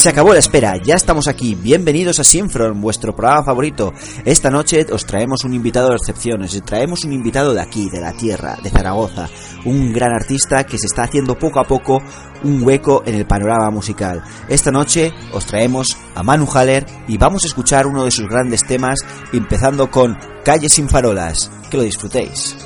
Se acabó la espera, ya estamos aquí. Bienvenidos a Sinfron, vuestro programa favorito. Esta noche os traemos un invitado de excepción, os traemos un invitado de aquí, de la tierra, de Zaragoza, un gran artista que se está haciendo poco a poco un hueco en el panorama musical. Esta noche os traemos a Manu Haller y vamos a escuchar uno de sus grandes temas, empezando con Calle sin farolas. Que lo disfrutéis.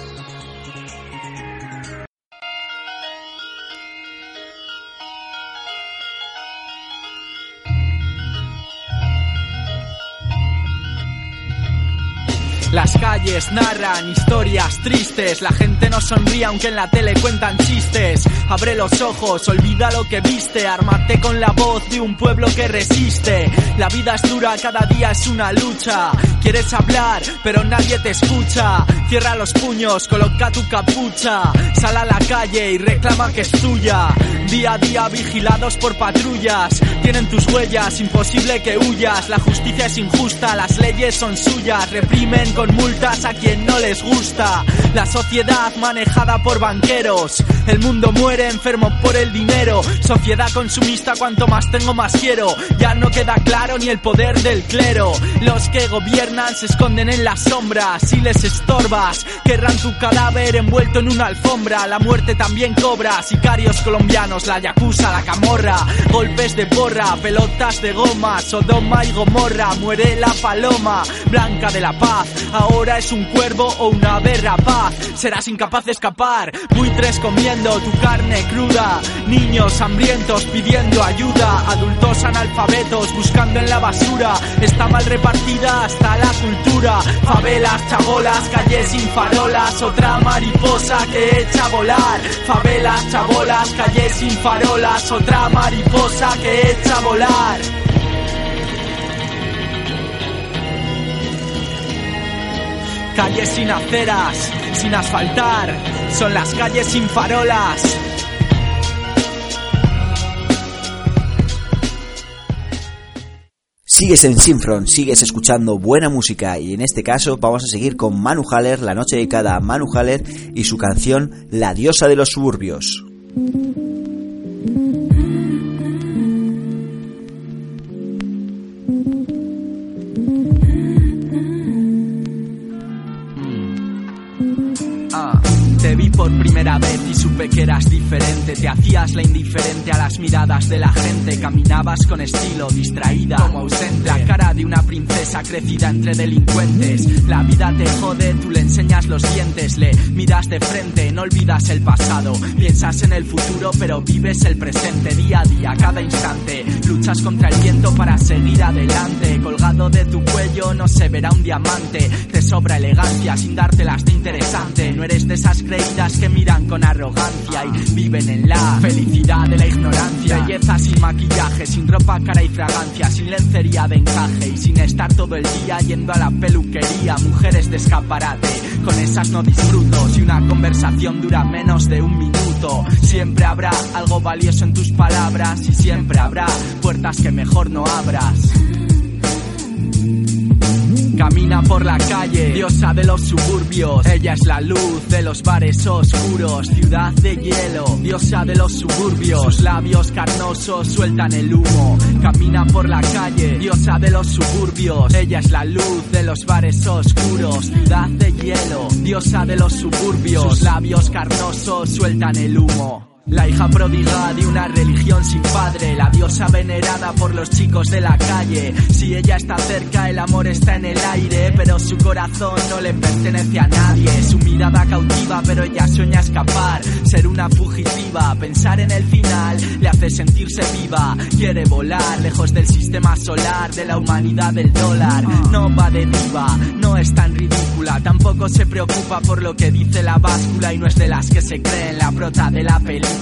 Las calles narran historias tristes, la gente no sonríe aunque en la tele cuentan chistes. Abre los ojos, olvida lo que viste, ármate con la voz de un pueblo que resiste. La vida es dura, cada día es una lucha. Quieres hablar, pero nadie te escucha. Cierra los puños, coloca tu capucha, sal a la calle y reclama que es tuya. Día a día vigilados por patrullas, tienen tus huellas, imposible que huyas. La justicia es injusta, las leyes son suyas, reprimen multas a quien no les gusta. La sociedad manejada por banqueros. El mundo muere enfermo por el dinero. Sociedad consumista, cuanto más tengo más quiero. Ya no queda claro ni el poder del clero. Los que gobiernan se esconden en las sombras. Si les estorbas, querrán tu cadáver envuelto en una alfombra. La muerte también cobra. Sicarios colombianos, la yakuza, la camorra. Golpes de porra, pelotas de goma. Sodoma y Gomorra. Muere la paloma, blanca de la paz. Ahora es un cuervo o una rapaz. Serás incapaz de escapar. Buitres comiendo tu carne cruda. Niños hambrientos pidiendo ayuda. Adultos analfabetos buscando en la basura. Está mal repartida hasta la cultura. Favelas, chabolas, calles sin farolas. Otra mariposa que echa a volar. Favelas, chabolas, calles sin farolas. Otra mariposa que echa a volar. Calles sin aceras, sin asfaltar, son las calles sin farolas. Sigues en Sinfront, sigues escuchando buena música y en este caso vamos a seguir con Manu Haller, la noche dedicada a Manu Haller y su canción La diosa de los suburbios. Y supe que eras diferente. Te hacías la indiferente a las miradas de la gente. Caminabas con estilo, distraída, como ausente. La cara de una princesa crecida entre delincuentes. La vida te jode, tú le enseñas los dientes. Le miras de frente, no olvidas el pasado. Piensas en el futuro, pero vives el presente. Día a día, cada instante. Luchas contra el viento para seguir adelante. Colgado de tu cuello no se verá un diamante. Te sobra elegancia sin dártelas de interesante. No eres de esas creídas que miran con arrogancia y viven en la felicidad de la ignorancia. Belleza sin maquillaje, sin ropa, cara y fragancia, sin lencería de encaje y sin estar todo el día yendo a la peluquería. Mujeres de escaparate, con esas no disfruto. Si una conversación dura menos de un minuto, siempre habrá algo valioso en tus palabras y siempre habrá puertas que mejor no abras. Camina por la calle, diosa de los suburbios. Ella es la luz de los bares oscuros, ciudad de hielo, diosa de los suburbios. Sus labios carnosos sueltan el humo. Camina por la calle, diosa de los suburbios. Ella es la luz de los bares oscuros, ciudad de hielo, diosa de los suburbios. Sus labios carnosos sueltan el humo. La hija pródiga de una religión sin padre, la diosa venerada por los chicos de la calle. Si ella está cerca, el amor está en el aire, pero su corazón no le pertenece a nadie. Su mirada cautiva, pero ella sueña escapar, ser una fugitiva. Pensar en el final le hace sentirse viva. Quiere volar lejos del sistema solar, de la humanidad del dólar. No va de diva, no es tan ridícula, tampoco se preocupa por lo que dice la báscula y no es de las que se creen la prota de la película.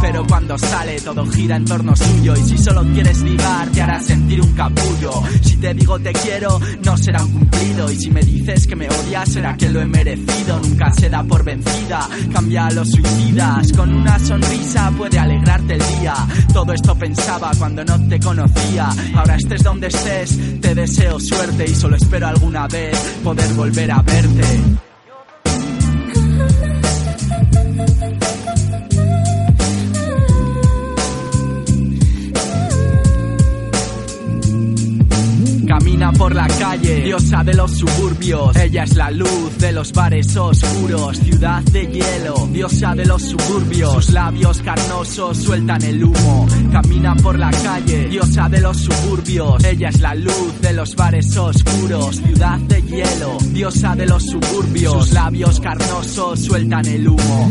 Pero cuando sale todo gira en torno suyo. Y si solo quieres ligar te hará sentir un capullo. Si te digo te quiero no será un cumplido. Y si me dices que me odias será que lo he merecido. Nunca se da por vencida, cambia a los suicidas. Con una sonrisa puede alegrarte el día. Todo esto pensaba cuando no te conocía. Ahora estés donde estés, te deseo suerte. Y solo espero alguna vez poder volver a verte Camina por la calle, diosa de los suburbios. Ella es la luz de los bares oscuros, ciudad de hielo, diosa de los suburbios. Sus labios carnosos sueltan el humo. Camina por la calle, diosa de los suburbios. Ella es la luz de los bares oscuros, ciudad de hielo, diosa de los suburbios. Sus labios carnosos sueltan el humo.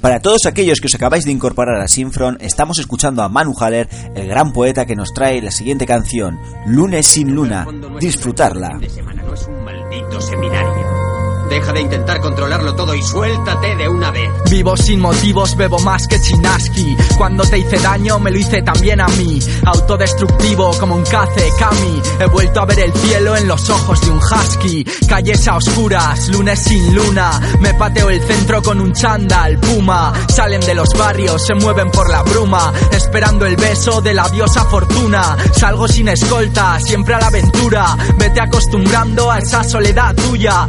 Para todos aquellos que os acabáis de incorporar a Sinfron, estamos escuchando a Manu Haller, el gran poeta que nos trae la siguiente canción, Lunes sin luna, disfrutarla. De semana no es un maldito seminario. Deja de intentar controlarlo todo y suéltate de una vez. Vivo sin motivos, bebo más que Chinaski. Cuando te hice daño, me lo hice también a mí. Autodestructivo como un cace Kami. He vuelto a ver el cielo en los ojos de un husky. Calles a oscuras, lunes sin luna. Me pateo el centro con un chándal, puma. Salen de los barrios, se mueven por la bruma. Esperando el beso de la diosa fortuna. Salgo sin escolta, siempre a la aventura. Vete acostumbrando a esa soledad tuya.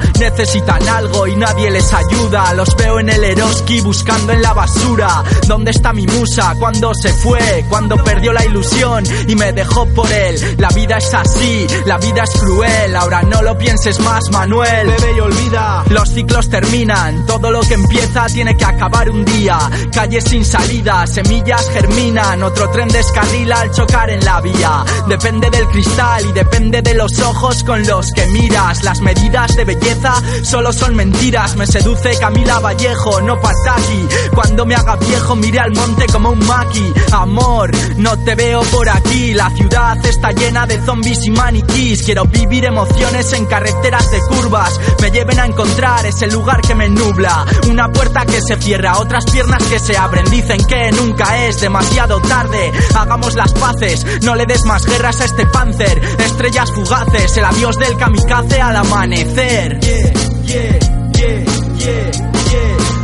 Necesitan algo y nadie les ayuda. Los veo en el Eroski buscando en la basura. ¿Dónde está mi musa? ¿Cuándo se fue? ¿Cuándo perdió la ilusión y me dejó por él? La vida es así, la vida es cruel. Ahora no lo pienses más, Manuel. Bebe y olvida. Los ciclos terminan, todo lo que empieza tiene que acabar un día. Calles sin salida, semillas germinan. Otro tren descarrila al chocar en la vía. Depende del cristal y depende de los ojos con los que miras. Las medidas de belleza solo son mentiras. Me seduce Camila Vallejo, no Pataki. Cuando me haga viejo, miré al monte como un maki. Amor, no te veo por aquí. La ciudad está llena de zombies y maniquís. Quiero vivir emociones en carreteras de curvas. Me lleven a encontrar ese lugar que me nubla. Una puerta que se cierra, otras piernas que se abren. Dicen que nunca es demasiado tarde. Hagamos las paces, no le des más guerras a este panzer. Estrellas fugaces, el adiós del kamikaze al amanecer.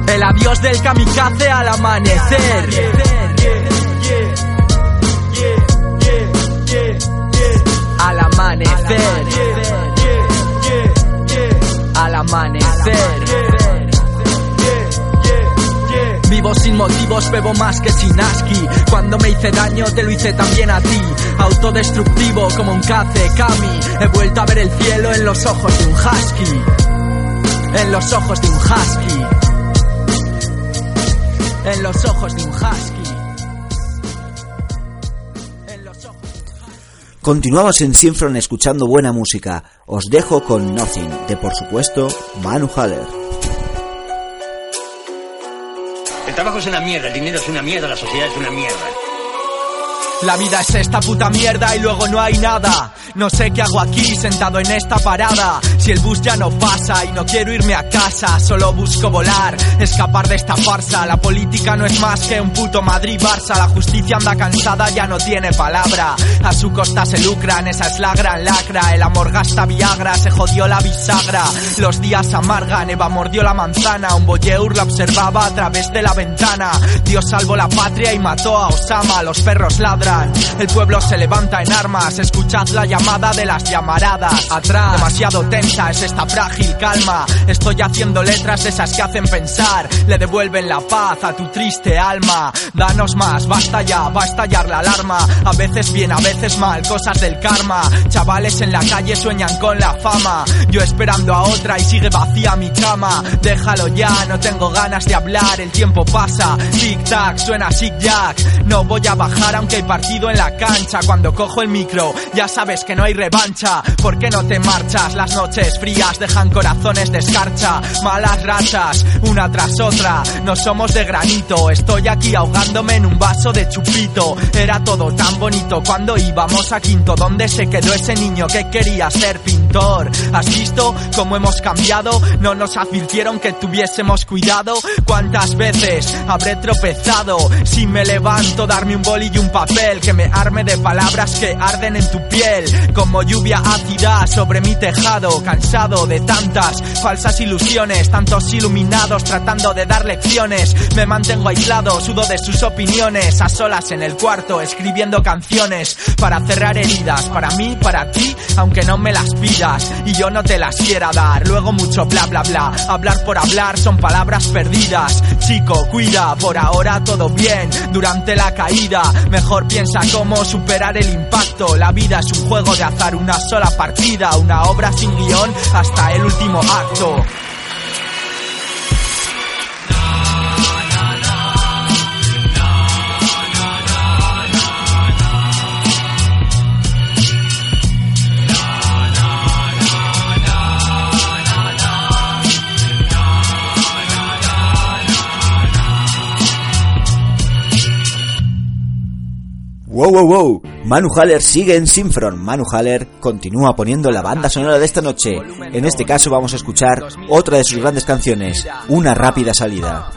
El adiós del kamikaze al amanecer. Al amanecer. Al amanecer. Vivo sin motivos, bebo más que Chinaski. Cuando me hice daño, te lo hice también a ti. Autodestructivo como un cace, Kami. He vuelto a ver el cielo en los ojos de un husky en los ojos de un husky. En los ojos de un husky. En los ojos de un husky. Continuamos en Sinfron escuchando buena música. Os dejo con Nothing, de por supuesto Manu Haller. El trabajo es una mierda, el dinero es una mierda, la sociedad es una mierda. La vida es esta puta mierda y luego no hay nada. No sé qué hago aquí sentado en esta parada. Si el bus ya no pasa y no quiero irme a casa, solo busco volar, escapar de esta farsa. La política no es más que un puto Madrid-Barça. La justicia anda cansada, ya no tiene palabra. A su costa se lucran, esa es la gran lacra. El amor gasta Viagra, se jodió la bisagra. Los días amargan, Eva mordió la manzana. Un boyeur la observaba a través de la ventana. Dios salvó la patria y mató a Osama. Los perros ladran El pueblo se levanta en armas, escuchad la llamada de las llamaradas. Atrás, demasiado tensa es esta frágil calma. Estoy haciendo letras esas que hacen pensar, le devuelven la paz a tu triste alma. Danos más, basta ya, va a estallar la alarma. A veces bien, a veces mal, cosas del karma. Chavales en la calle sueñan con la fama. Yo esperando a otra y sigue vacía mi cama. Déjalo ya, no tengo ganas de hablar, el tiempo pasa. Tic tac, suena zig jack. No voy a bajar aunque hay partido en la cancha. Cuando cojo el micro, ya sabes que no hay revancha. ¿Por qué no te marchas? Las noches frías dejan corazones de escarcha. Malas rachas, una tras otra. No somos de granito, estoy aquí ahogándome en un vaso de chupito. Era todo tan bonito cuando íbamos a quinto. ¿Dónde se quedó ese niño que quería ser pintor? ¿Has visto cómo hemos cambiado? No nos advirtieron que tuviésemos cuidado. ¿Cuántas veces habré tropezado? Si me levanto, darme un boli y un papel que me arme de palabras que arden en tu piel. Como lluvia ácida sobre mi tejado. Cansado de tantas falsas ilusiones, tantos iluminados tratando de dar lecciones. Me mantengo aislado, sudo de sus opiniones, a solas en el cuarto, escribiendo canciones para cerrar heridas, para mí, para ti, aunque no me las pidas y yo no te las quiera dar. Luego mucho bla bla bla, hablar por hablar son palabras perdidas. Chico, cuida, por ahora todo bien. Durante la caída, mejor piensa cómo superar el impacto. La vida es un juego de azar, una sola partida, una obra sin guion hasta el último acto. Wow, wow, wow. Manu Haller sigue en Sinfron. Manu Haller continúa poniendo la banda sonora de esta noche. En este caso vamos a escuchar otra de sus grandes canciones, Una rápida salida.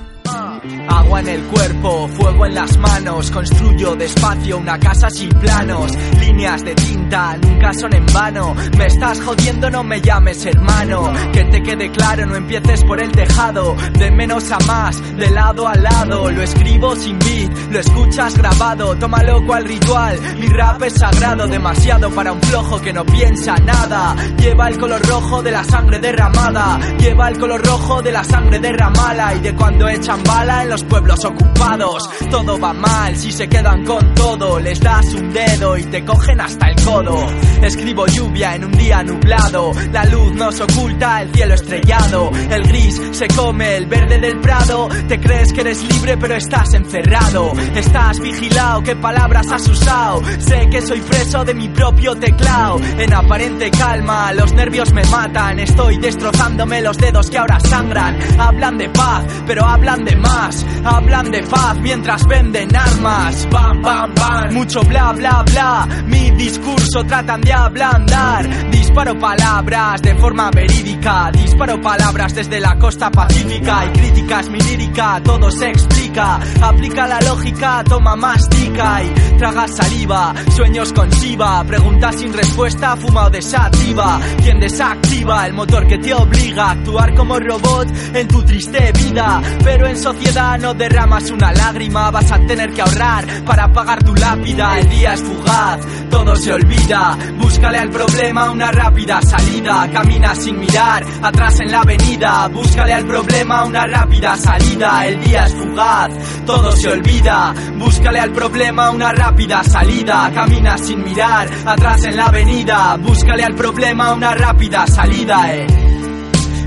Agua en el cuerpo, fuego en las manos, construyo despacio una casa sin planos, líneas de tinta nunca son en vano, me estás jodiendo no me llames hermano, que te quede claro no empieces por el tejado, de menos a más, de lado a lado, lo escribo sin beat, lo escuchas grabado, tómalo cual ritual, mi rap es sagrado, demasiado para un flojo que no piensa nada, lleva el color rojo de la sangre derramada, lleva el color rojo de la sangre derramada. Y de cuando echan bala pueblos ocupados. Todo va mal si se quedan con todo. Les das un dedo y te cogen hasta el codo. Escribo lluvia en un día nublado. La luz nos oculta el cielo estrellado. El gris se come el verde del prado. Te crees que eres libre pero estás encerrado. Estás vigilado, qué palabras has usado. Sé que soy preso de mi propio teclado. En aparente calma, los nervios me matan. Estoy destrozándome los dedos que ahora sangran. Hablan de paz, pero hablan de más. Hablan de paz mientras venden armas. Bam, bam, bam. Mucho bla, bla, bla. Mi discurso tratan de ablandar. Disparo palabras de forma verídica. Disparo palabras desde la costa pacífica. Y críticas mi lírica, todo se explica. Aplica la lógica, toma mastica y traga saliva. Sueños con Shiva. Preguntas sin respuesta, fuma o desativa. Quien desactiva el motor que te obliga a actuar como robot en tu triste vida. Pero en sociedad no derramas una lágrima, vas a tener que ahorrar para pagar tu lápida. El día es fugaz, todo se olvida. Búscale al problema una rápida salida. Camina sin mirar, atrás en la avenida. Búscale al problema una rápida salida. El día es fugaz, todo se olvida. Búscale al problema una rápida salida. Camina sin mirar, atrás en la avenida. Búscale al problema una rápida salida, eh.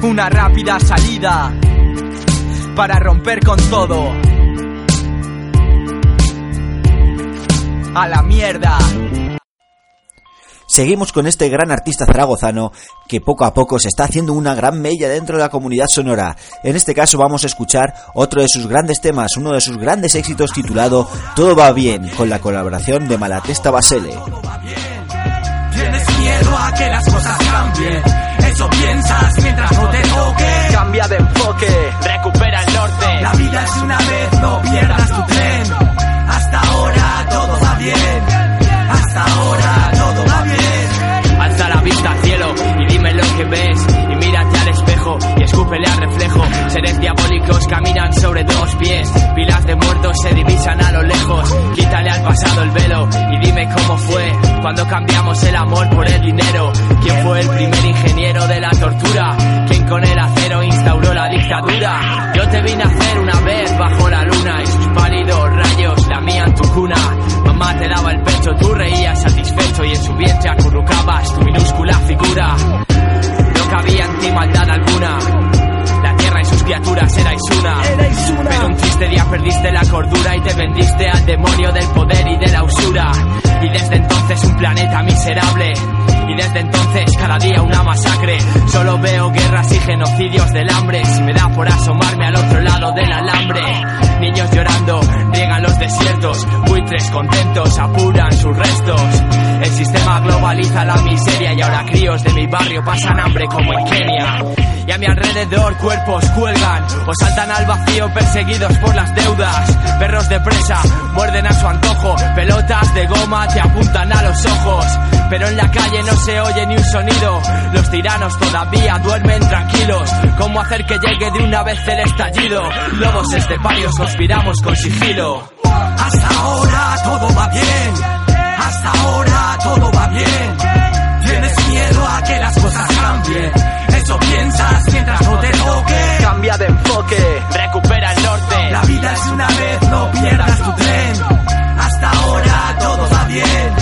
Una rápida salida para romper con todo. A la mierda. Seguimos con este gran artista zaragozano que poco a poco se está haciendo una gran mella dentro de la comunidad sonora. En este caso vamos a escuchar otro de sus grandes temas, uno de sus grandes éxitos titulado Todo va bien, con la colaboración de Malatesta Basele. Tienes miedo a que las cosas cambien. Eso piensas mientras no te toque. Cambia de enfoque, recupera el norte. La vida es una vez, no pierdas tu tren. Hasta ahora todo va bien. Hasta ahora todo va bien. Alza la vista al cielo y dime lo que ves. Y mírate al espejo y escúpele reflejo. Seres diabólicos caminan sobre dos pies. Pilas de muertos se divisan a lo lejos. Quítale al pasado el velo Cuando cambiamos el amor por el dinero, ¿quién fue el primer ingeniero de la tortura? ¿Quién con el acero instauró la dictadura? Yo te vine a hacer una vez bajo la luna y sus pálidos rayos lamían tu cuna. Mamá te daba el pecho, tú reías satisfecho y en su vientre acurrucabas tu minúscula figura. No cabía en ti maldad alguna. La tierra y sus criaturas erais una. Pero un triste día perdiste la cordura y te vendiste al demonio del poder y de la usura. Y desde entonces un planeta miserable. Y desde entonces cada día una masacre. Solo veo guerras y genocidios del hambre. Si me da por asomarme al otro lado del alambre. Niños llorando, riegan los desiertos. Buitres contentos apuran sus restos. El sistema globaliza la miseria y ahora críos de mi barrio pasan hambre como en Kenia. Y a mi alrededor cuerpos cuelgan o saltan al vacío perseguidos por las deudas. Perros de presa muerden a su antojo, pelotas de goma te apuntan a los ojos. Pero en la calle se oye ni un sonido. Los tiranos todavía duermen tranquilos. ¿Cómo hacer que llegue de una vez el estallido? Lobos esteparios conspiramos con sigilo. Hasta ahora todo va bien. Hasta ahora todo va bien. Tienes miedo a que las cosas cambien. Eso piensas mientras no te toque. Cambia de enfoque. Recupera el norte. La vida es una vez, no pierdas tu tren. Hasta ahora todo va bien.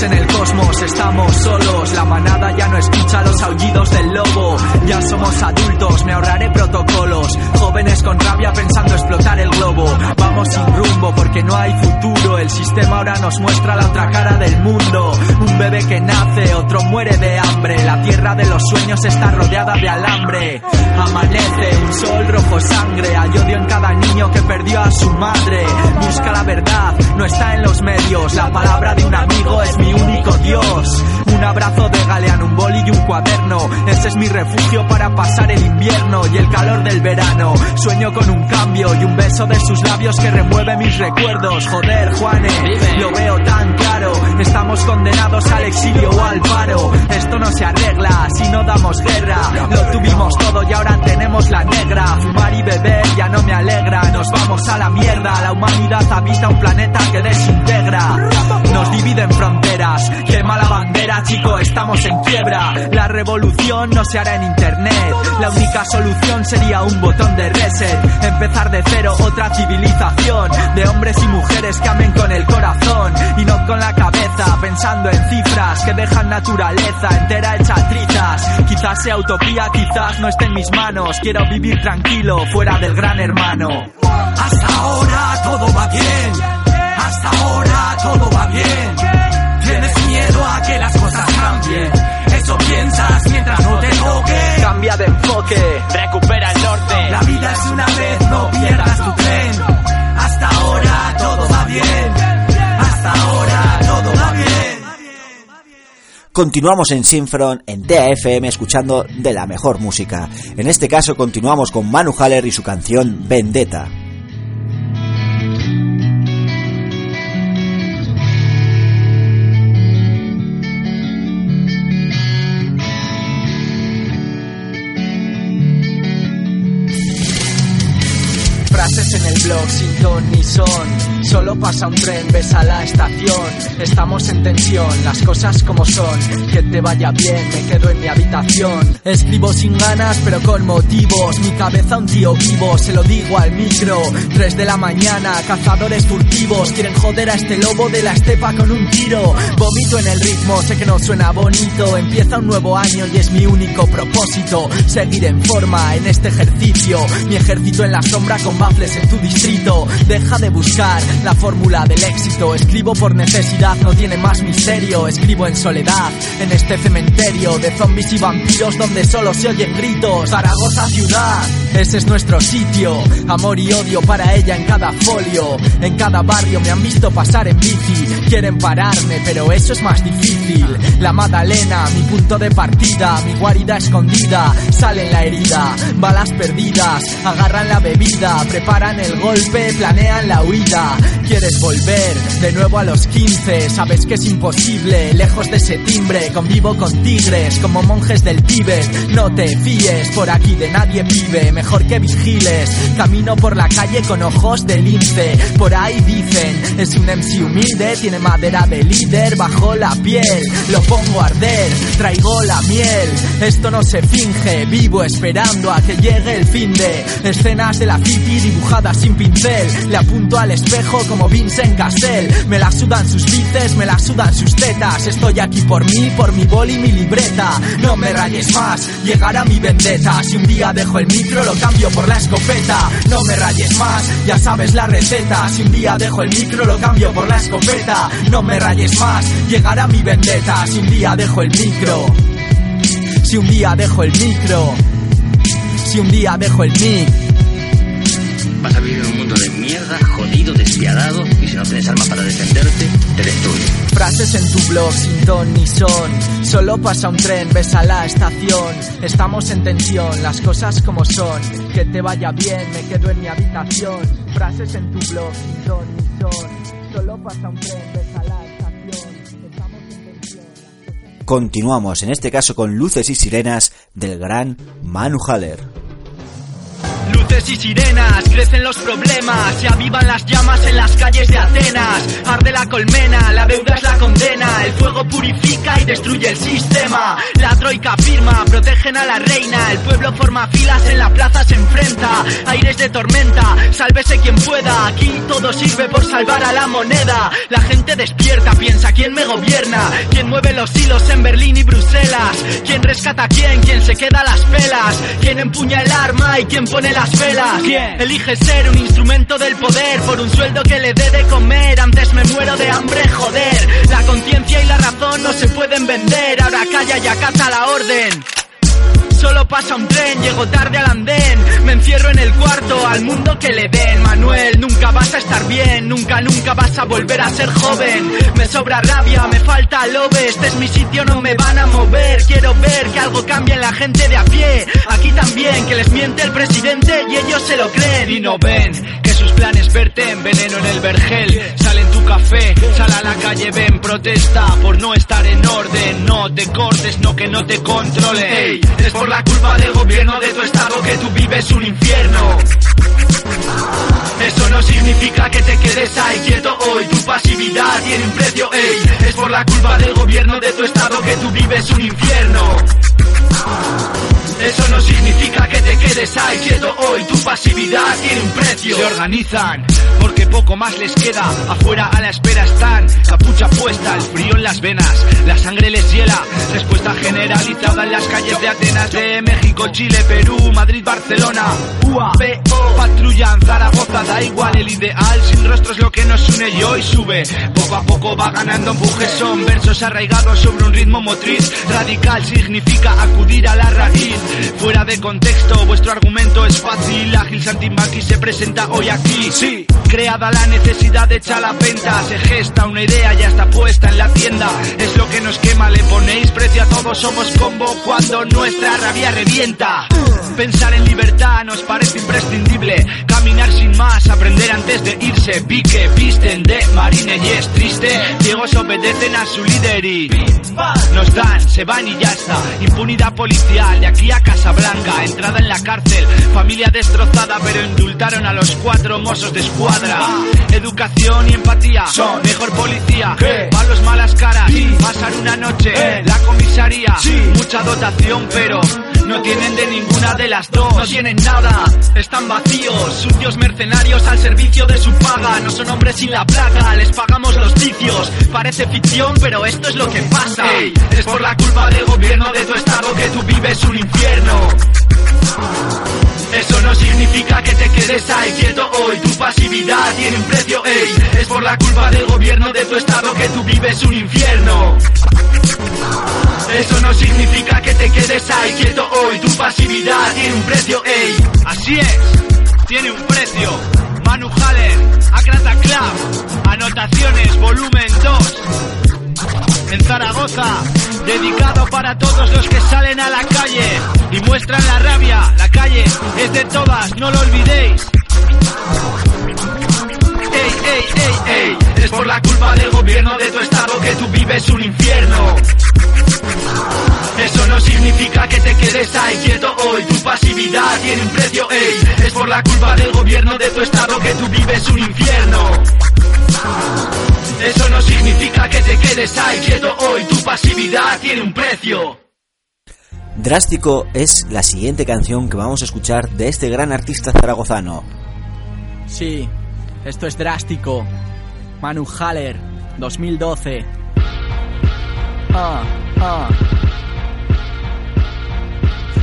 En el cosmos, estamos solos. La manada ya no escucha los aullidos del lobo. Ya somos adultos, me ahorraré protocolos. Jóvenes con rabia pensando explotar el globo. Vamos sin rumbo porque no hay futuro. El sistema ahora nos muestra la otra cara del mundo. Un bebé que nace, otro muere de hambre. La tierra de los sueños está rodeada de alambre. Amanece un sol rojo sangre. Hay odio en cada niño que perdió a su madre. Busca la verdad, no está en los medios. La palabra de un amigo es mi único Dios. Un abrazo de galeano, un boli y un cuaderno. Ese es mi refugio para pasar el invierno y el calor del verano. Sueño con un cambio y un beso de sus labios que remueve mis recuerdos. Joder, Juane, lo veo tan claro. Estamos condenados al exilio o al paro. Esto no se arregla si no damos guerra. Lo tuvimos todo y ahora tenemos la negra. Fumar y beber ya no me alegra. Nos vamos a la mierda. La humanidad habita un planeta que desintegra. Nos dividen fronteras. Quema la bandera, chico, estamos en quiebra. La revolución no se hará en internet. La única solución sería un botón de reset. Empezar de cero otra civilización. De hombres y mujeres que amen con el corazón y no con la cabeza. Pensando en cifras que dejan naturaleza entera hecha trizas. Quizás sea utopía, quizás no esté en mis manos. Quiero vivir tranquilo fuera del gran hermano. Hasta ahora todo va Continuamos en Sinfron, en TAFM, escuchando de la mejor música. En este caso continuamos con Manu Haller y su canción Vendetta. Frases en el blog sin ton ni son. Solo pasa un tren, ves a la estación. Estamos en tensión, las cosas como son. Que te vaya bien, me quedo en mi habitación. Escribo sin ganas, pero con motivos. Mi cabeza un tío vivo, se lo digo al micro. Tres de la mañana, cazadores furtivos. Quieren joder a este lobo de la estepa con un tiro. Vomito en el ritmo, sé que no suena bonito. Empieza un nuevo año y es mi único propósito. Seguir en forma en este ejercicio. Mi ejército en la sombra con baffles en tu distrito. Deja de buscar la fórmula del éxito. Escribo por necesidad, no tiene más misterio. Escribo en soledad, en este cementerio de zombies y vampiros donde solo se oyen gritos. Zaragoza ciudad, ese es nuestro sitio. Amor y odio para ella en cada folio. En cada barrio me han visto pasar en bici. Quieren pararme, pero eso es más difícil. La Madalena, mi punto de partida, mi guarida escondida. Sale en la herida, balas perdidas, agarran la bebida. preparan el golpe, planean la huida. Quieres volver de nuevo a los 15, sabes que es imposible, lejos de ese timbre, convivo con tigres como monjes del Tíbet. No te fíes, por aquí de nadie vive, mejor que vigiles. Camino por la calle con ojos de lince, por ahí dicen, es un MC humilde, tiene madera de líder bajo la piel. Lo pongo a arder, traigo la miel. Esto no se finge, vivo esperando a que llegue el fin de escenas de la city dibujadas sin pincel. Le apunto al espejo como Vincent Cassell. Me la sudan sus bíceps, me la sudan sus tetas. Estoy aquí por mí, por mi boli y mi libreta. No me rayes más, llegará mi vendetta. Si un día dejo el micro, lo cambio por la escopeta. No me rayes más, ya sabes la receta. Si un día dejo el micro, lo cambio por la escopeta. No me rayes más, llegará mi vendetta. Si un día dejo el micro. Si un día dejo el micro. Si un día dejo el mic. Vas a vivir en un mundo de mierda, jodido, despiadado, y si no tienes arma para defenderte, te destruye. Frases en tu blog sin ton ni son. Solo pasa un tren, ves a la estación. Estamos en tensión, las cosas como son. Que te vaya bien, me quedo en mi habitación. Frases en tu blog sin ton ni son. Solo pasa un tren, ves a la estación. Estamos en tensión, las cosas... Continuamos, en este caso con luces y sirenas del gran Manu Haller. Y sirenas, crecen los problemas, se avivan las llamas en las calles de Atenas. Arde la colmena, la deuda es la condena, el fuego purifica y destruye el sistema. La troika firma, protegen a la reina, el pueblo forma filas en la plaza se enfrenta. Aires de tormenta, sálvese quien pueda, aquí todo sirve por salvar a la moneda. La gente despierta, piensa quién me gobierna, quién mueve los hilos en Berlín y Bruselas, quién rescata quién, quién se queda las pelas, quién empuña el arma y quién pone las Elige ser un instrumento del poder por un sueldo que le dé de comer. Antes me muero de hambre, joder. La conciencia y la razón no se pueden vender. Ahora calla y acata la orden. Solo pasa un tren, llego tarde al andén. Me encierro en el cuarto, al mundo que le den. Manuel, nunca vas a estar bien, nunca, nunca vas a volver a ser joven. Me sobra rabia, me falta lobe. Este es mi sitio, no me van a mover. Quiero ver que algo cambie en la gente de a pie. Aquí también, que les miente el presidente y ellos se lo creen y no ven que sus planes verten veneno en el vergel. Sale en tu café, sale a la calle, ven, protesta por no estar en orden. No te cortes, no que no te controle. La culpa del gobierno de tu estado que tú vives un infierno. Eso no significa que te quedes ahí quieto hoy. Tu pasividad tiene un precio, ey. Es por la culpa del gobierno de tu estado que tú vives un infierno. Eso no significa que te quedes ahí quieto hoy. Tu pasividad tiene un precio. Se organizan porque poco más les queda. Afuera a la espera están, capucha puesta, el frío en las venas, la sangre les hiela. Respuesta generalizada en las calles de Atenas, de México, Chile, Perú, Madrid, Barcelona. UA, ideal. Sin rostro es lo que nos une y hoy sube. Poco a poco va ganando empuje. Son versos arraigados sobre un ritmo motriz. Radical significa acudir a la raíz. Fuera de contexto, vuestro argumento es fácil. Ágil Santimaki se presenta hoy aquí. Sí, creada la necesidad de echar la venta. Se gesta una idea, ya está puesta en la tienda. Es lo que nos quema, le ponéis precio a todos. Somos combo cuando nuestra rabia revienta. Pensar en libertad nos parece imprescindible. Caminar sin más, aprender antes de irse. Vi que visten de marine y es triste. Ciegos obedecen a su líder y nos dan, se van y ya está. Impunidad policial de aquí a Casablanca. Entrada en la cárcel, familia destrozada, pero indultaron a los cuatro mozos de escuadra. Educación y empatía son mejor policía. Malos malas caras, pasar una noche en la comisaría. Mucha dotación, pero no tienen de ninguna de las dos. No tienen nada, están vacíos, sucios mercenarios al servicio de su paga. No son hombres sin la plaga, les pagamos los vicios. Parece ficción, pero esto es lo que pasa. Ey, es por la culpa del gobierno de tu estado que tú vives un infierno. Eso no significa que te quedes ahí quieto hoy. Tu pasividad tiene un precio, ey. Es por la culpa del gobierno de tu estado que tú vives un infierno. Eso no significa que te quedes ahí quieto hoy. Tu pasividad tiene un precio, ey. Así es, tiene un precio. Manu Haller, Akrata Club, Anotaciones, volumen 2. En Zaragoza, dedicado para todos los que salen a la calle y muestran la rabia. La calle es de todas, no lo olvidéis. Ey, ey, ey. Es por la culpa del gobierno de tu estado que tú vives un infierno. Eso no significa que te quedes ahí quieto hoy, tu pasividad tiene un precio, ey. Es por la culpa del gobierno de tu estado que tú vives un infierno. Eso no significa que te quedes ahí quieto hoy, tu pasividad tiene un precio. Drástico es la siguiente canción que vamos a escuchar de este gran artista zaragozano. Sí, esto es drástico. Manu Haller, 2012. Ah, ah.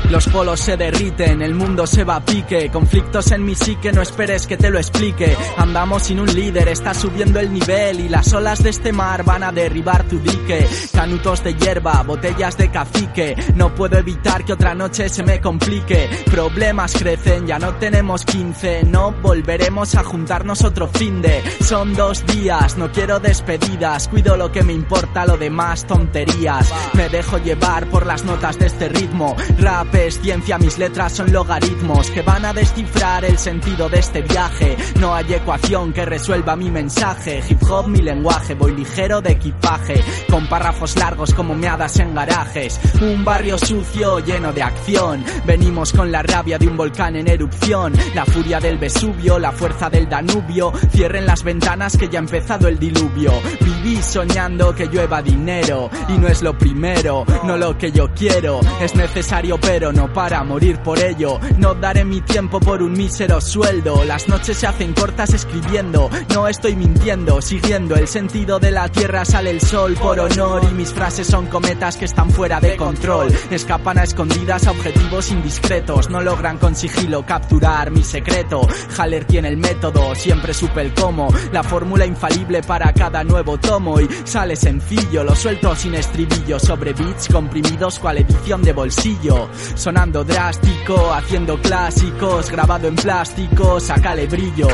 Los polos se derriten, el mundo se va a pique, conflictos en mi psique, no esperes que te lo explique. Andamos sin un líder, está subiendo el nivel y las olas de este mar van a derribar tu dique. Canutos de hierba, botellas de cacique, no puedo evitar que otra noche se me complique. Problemas crecen, ya no tenemos 15, no volveremos a juntarnos otro fin de. Son dos días, no quiero despedidas, cuido lo que me importa, lo demás tonterías. Me dejo llevar por las notas de este ritmo, rap ciencia, mis letras son logaritmos que van a descifrar el sentido de este viaje. No hay ecuación que resuelva mi mensaje. Hip hop mi lenguaje, voy ligero de equipaje, con párrafos largos como meadas en garajes. Un barrio sucio lleno de acción. Venimos con la rabia de un volcán en erupción, la furia del Vesubio, la fuerza del Danubio. Cierren las ventanas que ya ha empezado el diluvio. Viví soñando que llueva dinero y no es lo primero, no lo que yo quiero. Es necesario pero no para morir por ello. No daré mi tiempo por un mísero sueldo. Las noches se hacen cortas escribiendo. No estoy mintiendo, siguiendo el sentido de la tierra sale el sol por honor y mis frases son cometas que están fuera de control. Escapan a escondidas a objetivos indiscretos. No logran con sigilo capturar mi secreto. Haller tiene el método, siempre supe el cómo. La fórmula infalible para cada nuevo tomo y sale sencillo. Lo suelto sin estribillo sobre beats comprimidos cual edición de bolsillo. Sonando drástico, haciendo clásicos, grabado en plástico, sácale brillo.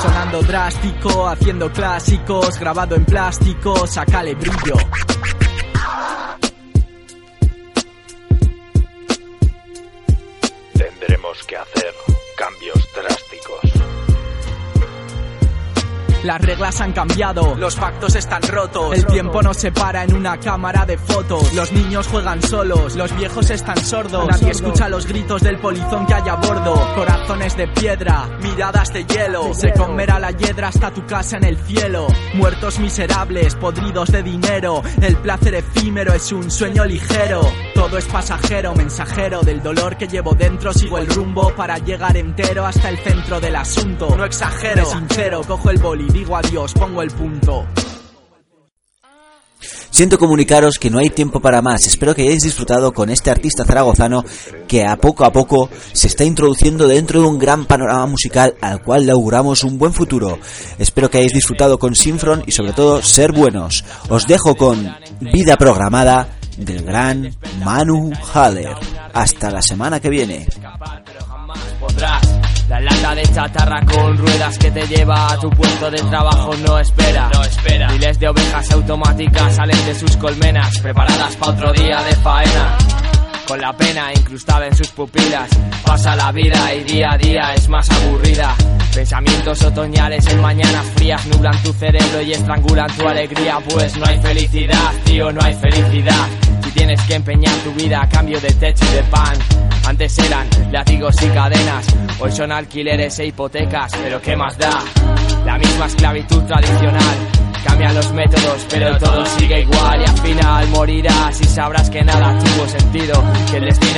Sonando drástico, haciendo clásicos, grabado en plástico, sácale brillo. Las reglas han cambiado, los pactos están rotos. El tiempo nos separa en una cámara de fotos. Los niños juegan solos, los viejos están sordos. Nadie escucha los gritos del polizón que hay a bordo. Corazones de piedra, miradas de hielo. Se comerá la hiedra hasta tu casa en el cielo. Muertos miserables, podridos de dinero. El placer efímero es un sueño ligero. Todo es pasajero, mensajero del dolor que llevo dentro. Sigo el rumbo para llegar entero hasta el centro del asunto. No exagero, sincero, cojo el boli digo adiós, pongo el punto. Siento comunicaros que no hay tiempo para más. Espero que hayáis disfrutado con este artista zaragozano que a poco a poco se está introduciendo dentro de un gran panorama musical al cual le auguramos un buen futuro. Espero que hayáis disfrutado con Sinfron y sobre todo ser buenos. Os dejo con Vida Programada del gran Manu Haller. Hasta la semana que viene. podrás. La lata de chatarra con ruedas que te lleva a tu puesto de trabajo no espera. No espera. Miles de ovejas automáticas salen de sus colmenas, preparadas para otro día de faena. Con la pena incrustada en sus pupilas, pasa la vida y día a día es más aburrida. Pensamientos otoñales en mañanas frías nublan tu cerebro y estrangulan tu alegría, pues no hay felicidad, tío, no hay felicidad. Si tienes que empeñar tu vida a cambio de techo y de pan. Antes eran látigos y cadenas, hoy son alquileres e hipotecas, pero ¿qué más da? La misma esclavitud tradicional. Cambian los métodos, pero todo sigue igual y al final morirás y sabrás que nada tuvo sentido,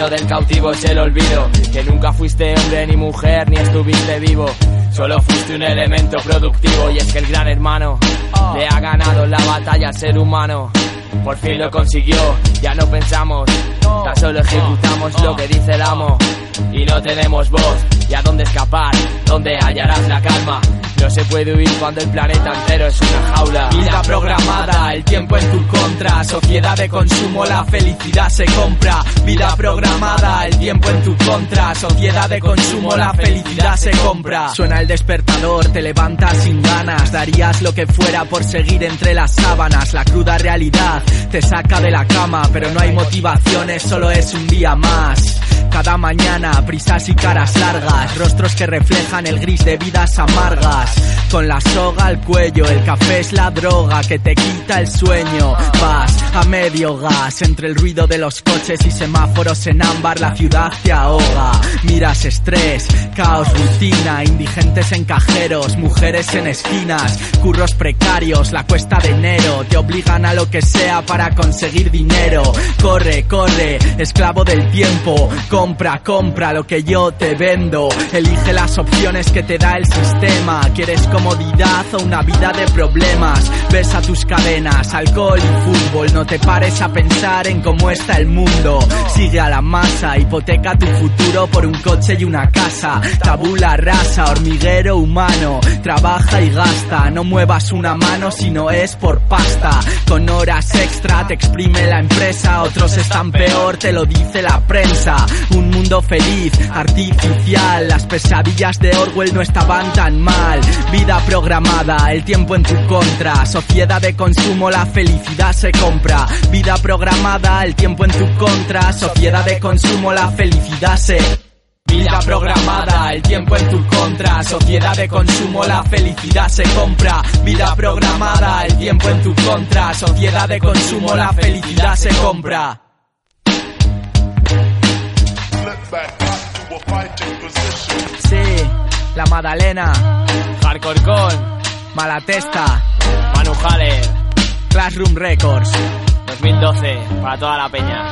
del cautivo es el olvido, que nunca fuiste hombre ni mujer ni estuviste vivo, solo fuiste un elemento productivo y es que el gran hermano le ha ganado la batalla al ser humano. Por fin lo consiguió, ya no pensamos, tan solo ejecutamos lo que dice el amo. Y no tenemos voz, ¿y a dónde escapar? ¿Dónde hallarás la calma? No se puede huir cuando el planeta entero es una jaula. Vida programada, el tiempo en tu contra. Sociedad de consumo, la felicidad se compra. Vida programada, el tiempo en tu contra. Sociedad de consumo, la felicidad se compra. Suena el despertador, te levantas sin ganas. Darías lo que fuera por seguir entre las sábanas. La cruda realidad te saca de la cama, pero no hay motivaciones, solo es un día más. Cada mañana, prisas y caras largas, rostros que reflejan el gris de vidas amargas. Con la soga al cuello, el café es la droga que te quita el sueño. Vas a medio gas entre el ruido de los coches y semáforos en ámbar, la ciudad te ahoga. Miras estrés, caos, rutina, indigentes en cajeros, mujeres en esquinas, curros precarios, la cuesta de enero, te obligan a lo que sea para conseguir dinero. Corre, corre, esclavo del tiempo, compra, compra lo que yo te vendo. Elige las opciones que te da el sistema. ¿Quieres comodidad o una vida de problemas? Ves a tus cadenas, alcohol y fútbol. No te pares a pensar en cómo está el mundo. Sigue a la masa, hipoteca tu futuro por un coche y una casa. Tabula rasa, hormiguero humano. Trabaja y gasta, no muevas una mano si no es por pasta. Con horas extra te exprime la empresa, otros están peor, te lo dice la prensa. Un mundo feliz, artificial, las pesadillas de Orwell no estaban tan mal. Vida programada, el tiempo en tu contra, sociedad de consumo, la felicidad se compra. Vida programada, el tiempo en tu contra, sociedad de consumo, la felicidad se Vida programada, el tiempo en tu contra, sociedad de consumo, la felicidad se compra. Vida programada, el tiempo en tu contra, sociedad de consumo, la felicidad se compra. Sí, la Madalena, Hardcore con Malatesta, Manu Haller, Classroom Records. 2012, para toda la peña.